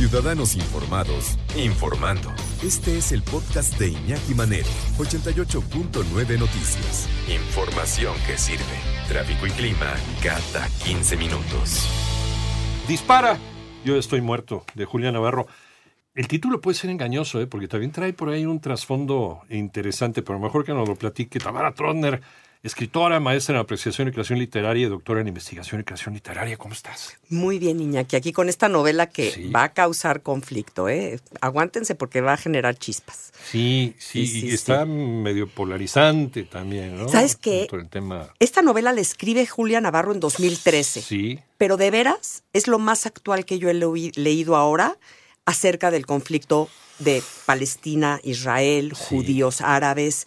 Ciudadanos informados, informando. Este es el podcast de Iñaki Manero, 88.9 Noticias. Información que sirve. Tráfico y clima cada 15 minutos. Dispara. Yo estoy muerto, de Julián Navarro. El título puede ser engañoso, ¿eh? porque también trae por ahí un trasfondo interesante, pero mejor que nos lo platique Tamara Trotner, escritora, maestra en apreciación y creación literaria y doctora en investigación y creación literaria. ¿Cómo estás? Muy bien, Iñaki. Aquí con esta novela que va a causar conflicto, ¿eh? Aguántense porque va a generar chispas. Sí, sí, y está medio polarizante también, ¿no? ¿Sabes qué? Esta novela la escribe Julia Navarro en 2013. Sí. Pero de veras es lo más actual que yo he leído ahora acerca del conflicto de Palestina, Israel, judíos, árabes.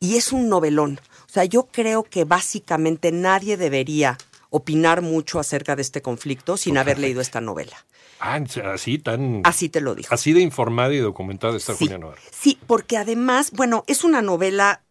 Y es un novelón. O sea, yo creo que básicamente nadie debería opinar mucho acerca de este conflicto sin haber leído esta novela. Ah, así tan... Así te lo digo. Así de informada y documentada está sí, Julia Navarro. Sí, porque además, bueno, es una novela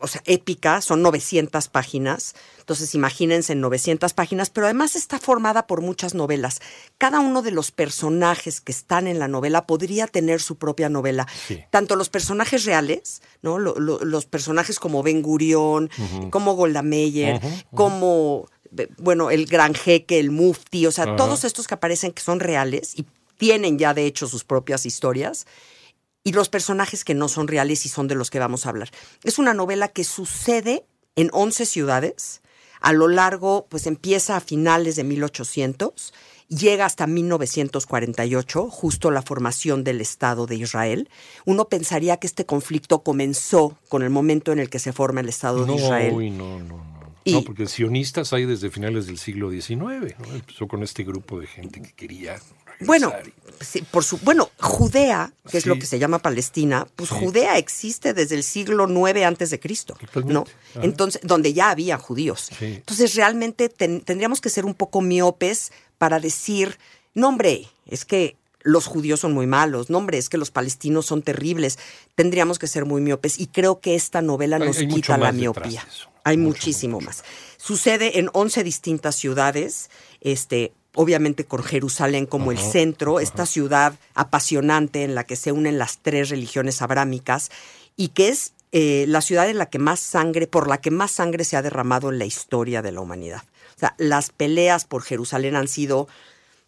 o sea, épica, son 900 páginas. Entonces, imagínense en 900 páginas, pero además está formada por muchas novelas. Cada uno de los personajes que están en la novela podría tener su propia novela. Tanto los personajes reales, ¿no? los personajes como Ben Gurión, como Golda Meir, como, bueno, el gran jeque, el mufti, o sea, todos estos que aparecen que son reales y tienen ya de hecho sus propias historias y los personajes que no son reales y son de los que vamos a hablar. Es una novela que sucede en 11 ciudades, a lo largo, pues empieza a finales de 1800, llega hasta 1948, justo la formación del Estado de Israel. Uno pensaría que este conflicto comenzó con el momento en el que se forma el Estado de Israel. Uy, no, no, no. no, porque sionistas hay desde finales del siglo XIX. ¿no? Empezó con este grupo de gente que quería bueno, por su, bueno, Judea, que es lo que se llama Palestina, pues Judea existe desde el siglo IX antes de Cristo, ¿no? Entonces, donde ya había judíos. Entonces, realmente tendríamos que ser un poco miopes para decir, no hombre, es que los judíos son muy malos, no hombre, es que los palestinos son terribles. Tendríamos que ser muy miopes y creo que esta novela nos quita la miopía. Hay muchísimo más. Sucede en 11 distintas ciudades, este, obviamente con Jerusalén como el centro, esta ciudad apasionante en la que se unen las tres religiones abrámicas y que es eh, la ciudad en la que más sangre, por la que más sangre se ha derramado en la historia de la humanidad. O sea, las peleas por Jerusalén han sido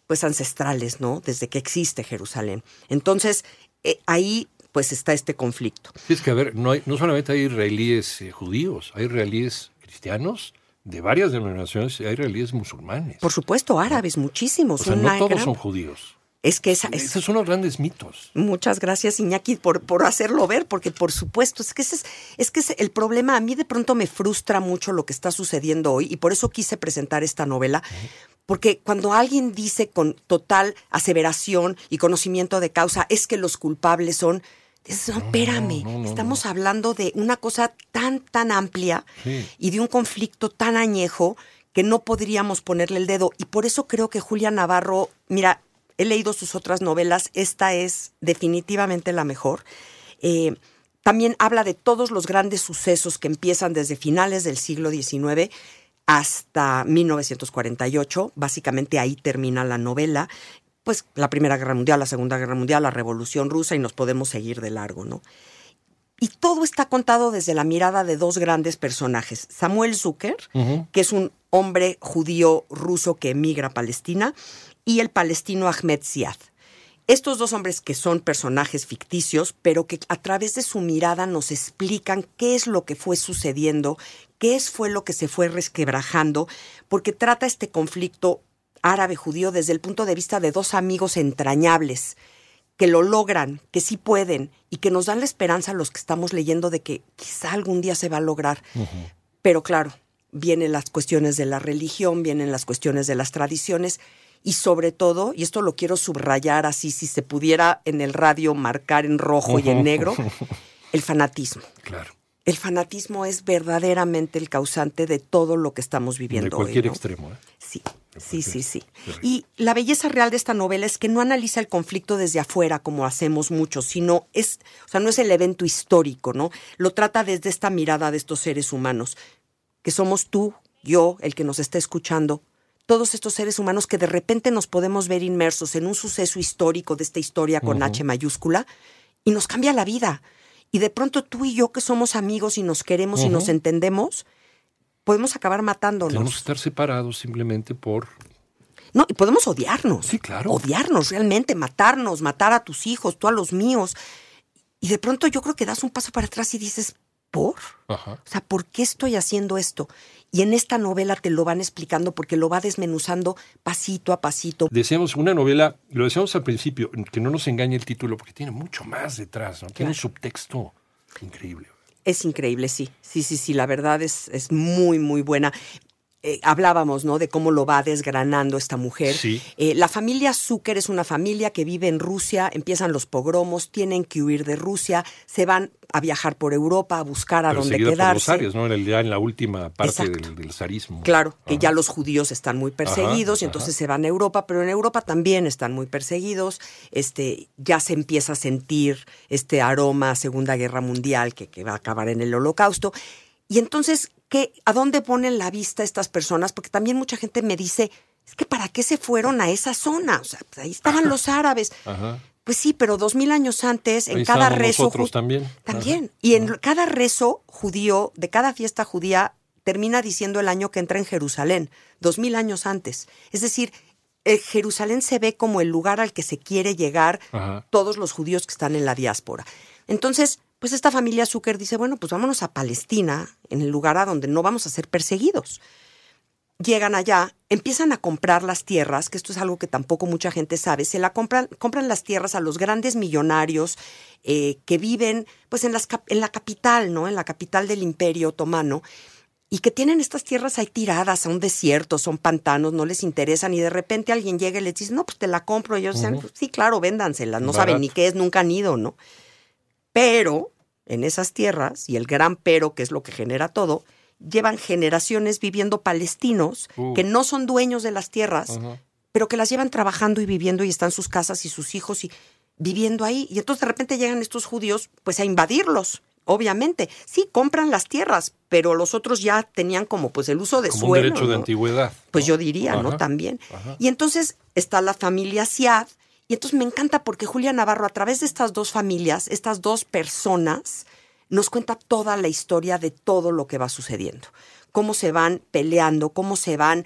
pues ancestrales, ¿no? Desde que existe Jerusalén. Entonces, eh, ahí pues está este conflicto. es que, a ver, no, hay, no solamente hay israelíes eh, judíos, hay israelíes cristianos, de varias denominaciones hay israelíes musulmanes. Por supuesto, árabes, muchísimos. O sea, no todos son judíos. Es que esa, esos son los grandes mitos. Muchas gracias, Iñaki, por, por hacerlo ver, porque por supuesto, es que ese es, es que el problema. A mí de pronto me frustra mucho lo que está sucediendo hoy, y por eso quise presentar esta novela. Porque cuando alguien dice con total aseveración y conocimiento de causa, es que los culpables son no, espérame, estamos hablando de una cosa tan, tan amplia y de un conflicto tan añejo que no podríamos ponerle el dedo. Y por eso creo que Julia Navarro, mira, he leído sus otras novelas, esta es definitivamente la mejor. Eh, también habla de todos los grandes sucesos que empiezan desde finales del siglo XIX hasta 1948. Básicamente ahí termina la novela pues la Primera Guerra Mundial, la Segunda Guerra Mundial, la Revolución Rusa y nos podemos seguir de largo, ¿no? Y todo está contado desde la mirada de dos grandes personajes. Samuel Zucker, que es un hombre judío ruso que emigra a Palestina, y el palestino Ahmed Ziad. Estos dos hombres que son personajes ficticios, pero que a través de su mirada nos explican qué es lo que fue sucediendo, qué es, fue lo que se fue resquebrajando, porque trata este conflicto árabe judío desde el punto de vista de dos amigos entrañables que lo logran, que sí pueden y que nos dan la esperanza a los que estamos leyendo de que quizá algún día se va a lograr. Pero claro, vienen las cuestiones de la religión, vienen las cuestiones de las tradiciones y sobre todo, y esto lo quiero subrayar así, si se pudiera en el radio marcar en rojo y en negro, el fanatismo. Claro. El fanatismo es verdaderamente el causante de todo lo que estamos viviendo De cualquier hoy. ¿no? extremo. ¿eh? Sí, sí, sí, sí. Y la belleza real de esta novela es que no analiza el conflicto desde afuera como hacemos muchos, sino es, o sea, no es el evento histórico, ¿no? Lo trata desde esta mirada de estos seres humanos, que somos tú, yo, el que nos está escuchando, todos estos seres humanos que de repente nos podemos ver inmersos en un suceso histórico de esta historia con H mayúscula y nos cambia la vida. Y de pronto tú y yo que somos amigos y nos queremos y nos entendemos, podemos acabar matándonos. Que estar separados simplemente por... No, y podemos odiarnos. Sí, claro. Odiarnos realmente, matarnos, matar a tus hijos, tú a los míos. Y de pronto yo creo que das un paso para atrás y dices, ¿por? Ajá. O sea, ¿por qué estoy haciendo esto? Y en esta novela te lo van explicando porque lo va desmenuzando pasito a pasito. Decíamos una novela, lo decíamos al principio, que no nos engañe el título porque tiene mucho más detrás, ¿no? Tiene un subtexto increíble. Es increíble, sí. Sí, sí, sí, la verdad es, es muy, muy buena. Eh, hablábamos, ¿no? De cómo lo va desgranando esta mujer. Sí. Eh, la familia Zucker es una familia que vive en Rusia, empiezan los pogromos, tienen que huir de Rusia, se van a viajar por Europa a buscar a dónde Perseguida por los quedarse. ya en la última parte del, del zarismo. Claro, que ya los judíos están muy perseguidos Ajá, y entonces ajá. se van a Europa, pero en Europa también están muy perseguidos. Este, ya se empieza a sentir este aroma a Segunda Guerra Mundial que, que va a acabar en el Holocausto. Y entonces, ¿qué, ¿a dónde ponen la vista estas personas? Porque también mucha gente me dice, es que ¿para qué se fueron a esa zona? O sea, pues ahí estaban los árabes. Ajá. Pues sí, pero dos mil años antes, en Ahí cada rezo. nosotros también. También. Y en cada rezo judío, de cada fiesta judía, termina diciendo el año que entra en Jerusalén, dos mil años antes. Es decir, eh, Jerusalén se ve como el lugar al que se quiere llegar todos los judíos que están en la diáspora. Entonces, pues esta familia Zucker dice, bueno, pues vámonos a Palestina, en el lugar a donde no vamos a ser perseguidos llegan allá, empiezan a comprar las tierras, que esto es algo que tampoco mucha gente sabe, se la compran, compran las tierras a los grandes millonarios eh, que viven pues en, las, en la capital, ¿no? En la capital del imperio otomano. Y que tienen estas tierras ahí tiradas, son desiertos, son pantanos, no les interesan, y de repente alguien llega y les dice, no, pues te la compro. Y ellos dicen, "Pues sí, claro, véndanselas, no saben ni qué es, nunca han ido, ¿no? Pero en esas tierras, y el gran pero, que es lo que genera todo, llevan generaciones viviendo palestinos Uh. que no son dueños de las tierras, pero que las llevan trabajando y viviendo y están sus casas y sus hijos y viviendo ahí. Y entonces de repente llegan estos judíos pues a invadirlos. Obviamente, sí, compran las tierras, pero los otros ya tenían como pues el uso de Como un derecho de antigüedad. Pues ¿no? yo diría, ¿no? También. Ajá. Y entonces está la familia Siad. Y entonces me encanta porque Julia Navarro, a través de estas dos familias, estas dos personas, nos cuenta toda la historia de todo lo que va sucediendo. Cómo se van peleando, cómo se van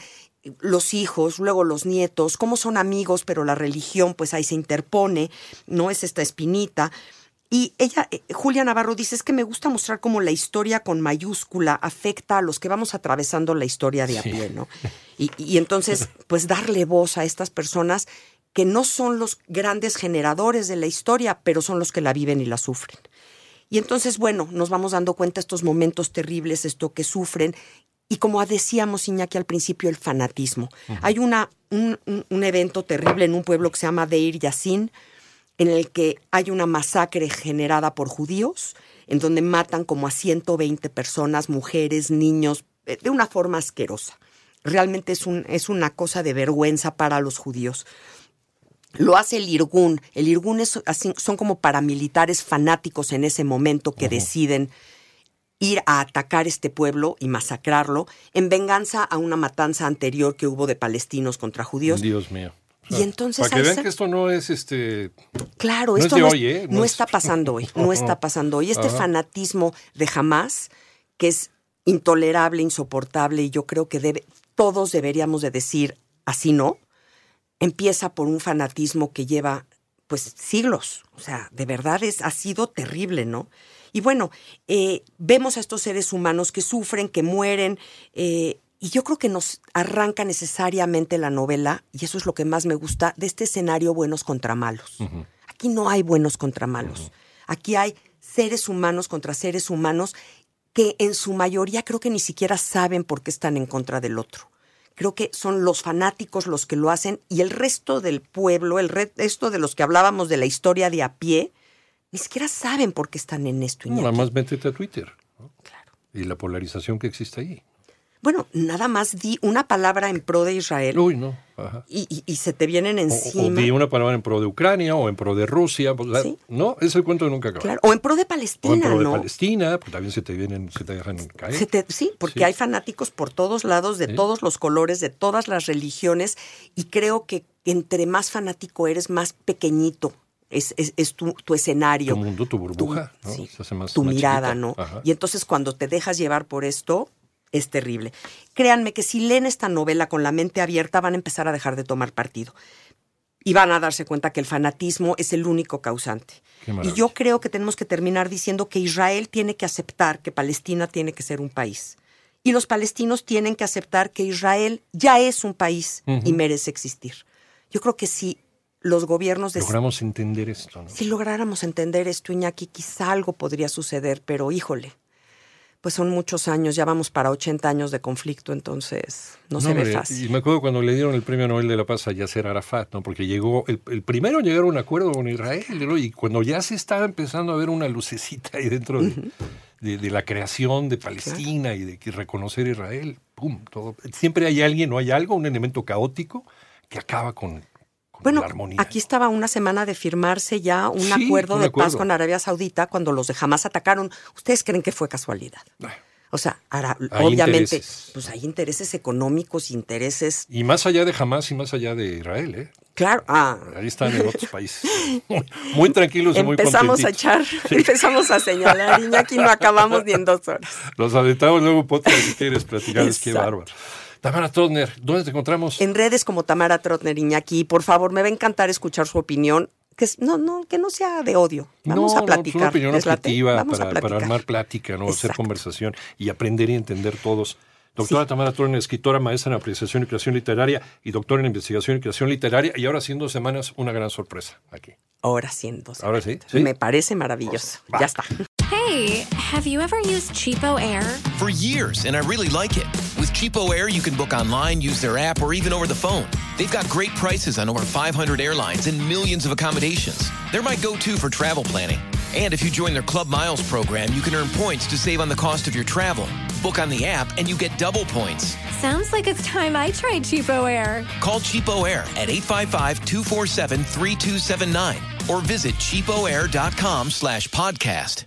los hijos, luego los nietos, cómo son amigos, pero la religión pues ahí se interpone, no es esta espinita. Y ella, eh, Julia Navarro dice, es que me gusta mostrar cómo la historia con mayúscula afecta a los que vamos atravesando la historia de a pie, ¿no? Y, y entonces, pues darle voz a estas personas que no son los grandes generadores de la historia, pero son los que la viven y la sufren. Y entonces, bueno, nos vamos dando cuenta estos momentos terribles, esto que sufren. Y como decíamos, Iñaki, al principio, el fanatismo. Hay una, un, un- un evento terrible en un pueblo que se llama Deir Yassin, en el que hay una masacre generada por judíos, en donde matan como a 120 personas, mujeres, niños, eh, de una forma asquerosa. Realmente es, un, es una cosa de vergüenza para los judíos. Lo hace el Irgun. El Irgun es así- son como paramilitares fanáticos en ese momento que deciden ir a atacar este pueblo y masacrarlo en venganza a una matanza anterior que hubo de palestinos contra judíos. Dios mío. Y entonces Para que vean que esto no es este. Claro, No esto no, hoy, ¿eh? no No es- está pasando hoy, no está pasando hoy. Este Ajá. fanatismo de jamás, que es intolerable, insoportable, y yo creo que debe, todos deberíamos de decir así no, empieza por un fanatismo que lleva pues siglos. O sea, de verdad es, ha sido terrible, ¿no? Y bueno, eh, vemos a estos seres humanos que sufren, que mueren, eh, y yo creo que nos arranca necesariamente la novela, y eso es lo que más me gusta, de este escenario buenos contra malos. Aquí no hay buenos contra malos. Aquí hay seres humanos contra seres humanos que en su mayoría creo que ni siquiera saben por qué están en contra del otro. Creo que son los fanáticos los que lo hacen y el resto del pueblo, el resto de los que hablábamos de la historia de a pie, ni siquiera saben por qué están en esto. Iñaki. nada más métete a Twitter. ¿no? Claro. Y la polarización que existe ahí. Bueno, nada más di una palabra en pro de Israel Uy, no. Ajá. y, y- y se te vienen O, o encima. di una palabra en pro de Ucrania o en pro de Rusia. pues, Sí. No, ese es el cuento nunca acaba. Claro, o en pro de O en Palestina, pro de ¿no? Palestina, pues también se te vienen, se te dejan caer. Se te- sí, porque Sí. hay fanáticos por todos lados, de todos los colores, de todas las religiones, y creo que entre más fanático eres, más pequeñito es, es- es tu, tu escenario. Tu mundo, tu burbuja, ¿no? sí, Se hace más- tu mirada, chiquita. ¿no? Ajá. Y entonces cuando te dejas llevar por esto, es terrible. Créanme que si leen esta novela con la mente abierta, van a empezar a dejar de tomar partido. Y van a darse cuenta que el fanatismo es el único causante. Y yo creo que tenemos que terminar diciendo que Israel tiene que aceptar que Palestina tiene que ser un país. Y los palestinos tienen que aceptar que Israel ya es un país y merece existir. Yo creo que si los gobiernos de Logramos entender esto, ¿no? si lográramos entender esto, Iñaki, quizá algo podría suceder, pero híjole, pues son muchos años, ya vamos para 80 años de conflicto, entonces no, se ve hombre, fácil. Y me acuerdo cuando le dieron el premio Nobel de la Paz a Yasser Arafat, ¿no? Porque llegó, el, el primero en llegar a un acuerdo con Israel, ¿no? Y cuando ya se estaba empezando a ver una lucecita ahí dentro de, de- de la creación de Palestina y de reconocer Israel, ¡pum! Todo. Siempre hay alguien o hay algo, un elemento caótico que acaba con Bueno, la armonía. aquí estaba una semana de firmarse ya un Sí, acuerdo un de acuerdo. paz con Arabia Saudita cuando los de Hamas atacaron. ¿Ustedes creen que fue casualidad? Ah, O sea, Hay obviamente, intereses. pues hay intereses económicos, intereses, Y más allá de Hamas y más allá de Israel, ¿eh? claro, ah, Ahí están en otros países. Muy, muy tranquilos y muy empezamos a echar, empezamos a señalar, Iñaki, no acabamos ni en dos horas. Los aventamos luego podcast si quieres platicarles. Qué bárbaro. Tamara Trotner, ¿dónde te encontramos? En redes como Tamara Trotner Iñaki, por favor, me va a encantar escuchar su opinión. Que es- no, no, que no sea de odio. Vamos no, a no, platicar. pues una opinión objetiva Vamos para, armar plática, ¿no? hacer conversación y aprender y entender todos. Doctora Tamara Trotner, escritora, maestra en apreciación y creación literaria y doctora en investigación y creación literaria. Y ahora haciendo semanas una gran sorpresa aquí. Ahora siendo. Ahora sí, sí. Me parece maravilloso. Va. Ya está. Hey, have you ever used Cheapo Air? For years, and I really like it. With Cheapo Air, you can book online, use their app, or even over the phone. They've got great prices on over 500 airlines and millions of accommodations. They're my go-to for travel planning. And if you join their Club Miles program, you can earn points to save on the cost of your travel. Book on the app and you get double points. Sounds like it's time I tried Cheapo Air. Call Cheapo Air at 855-247-3279 or visit cheapoair.com slash podcast.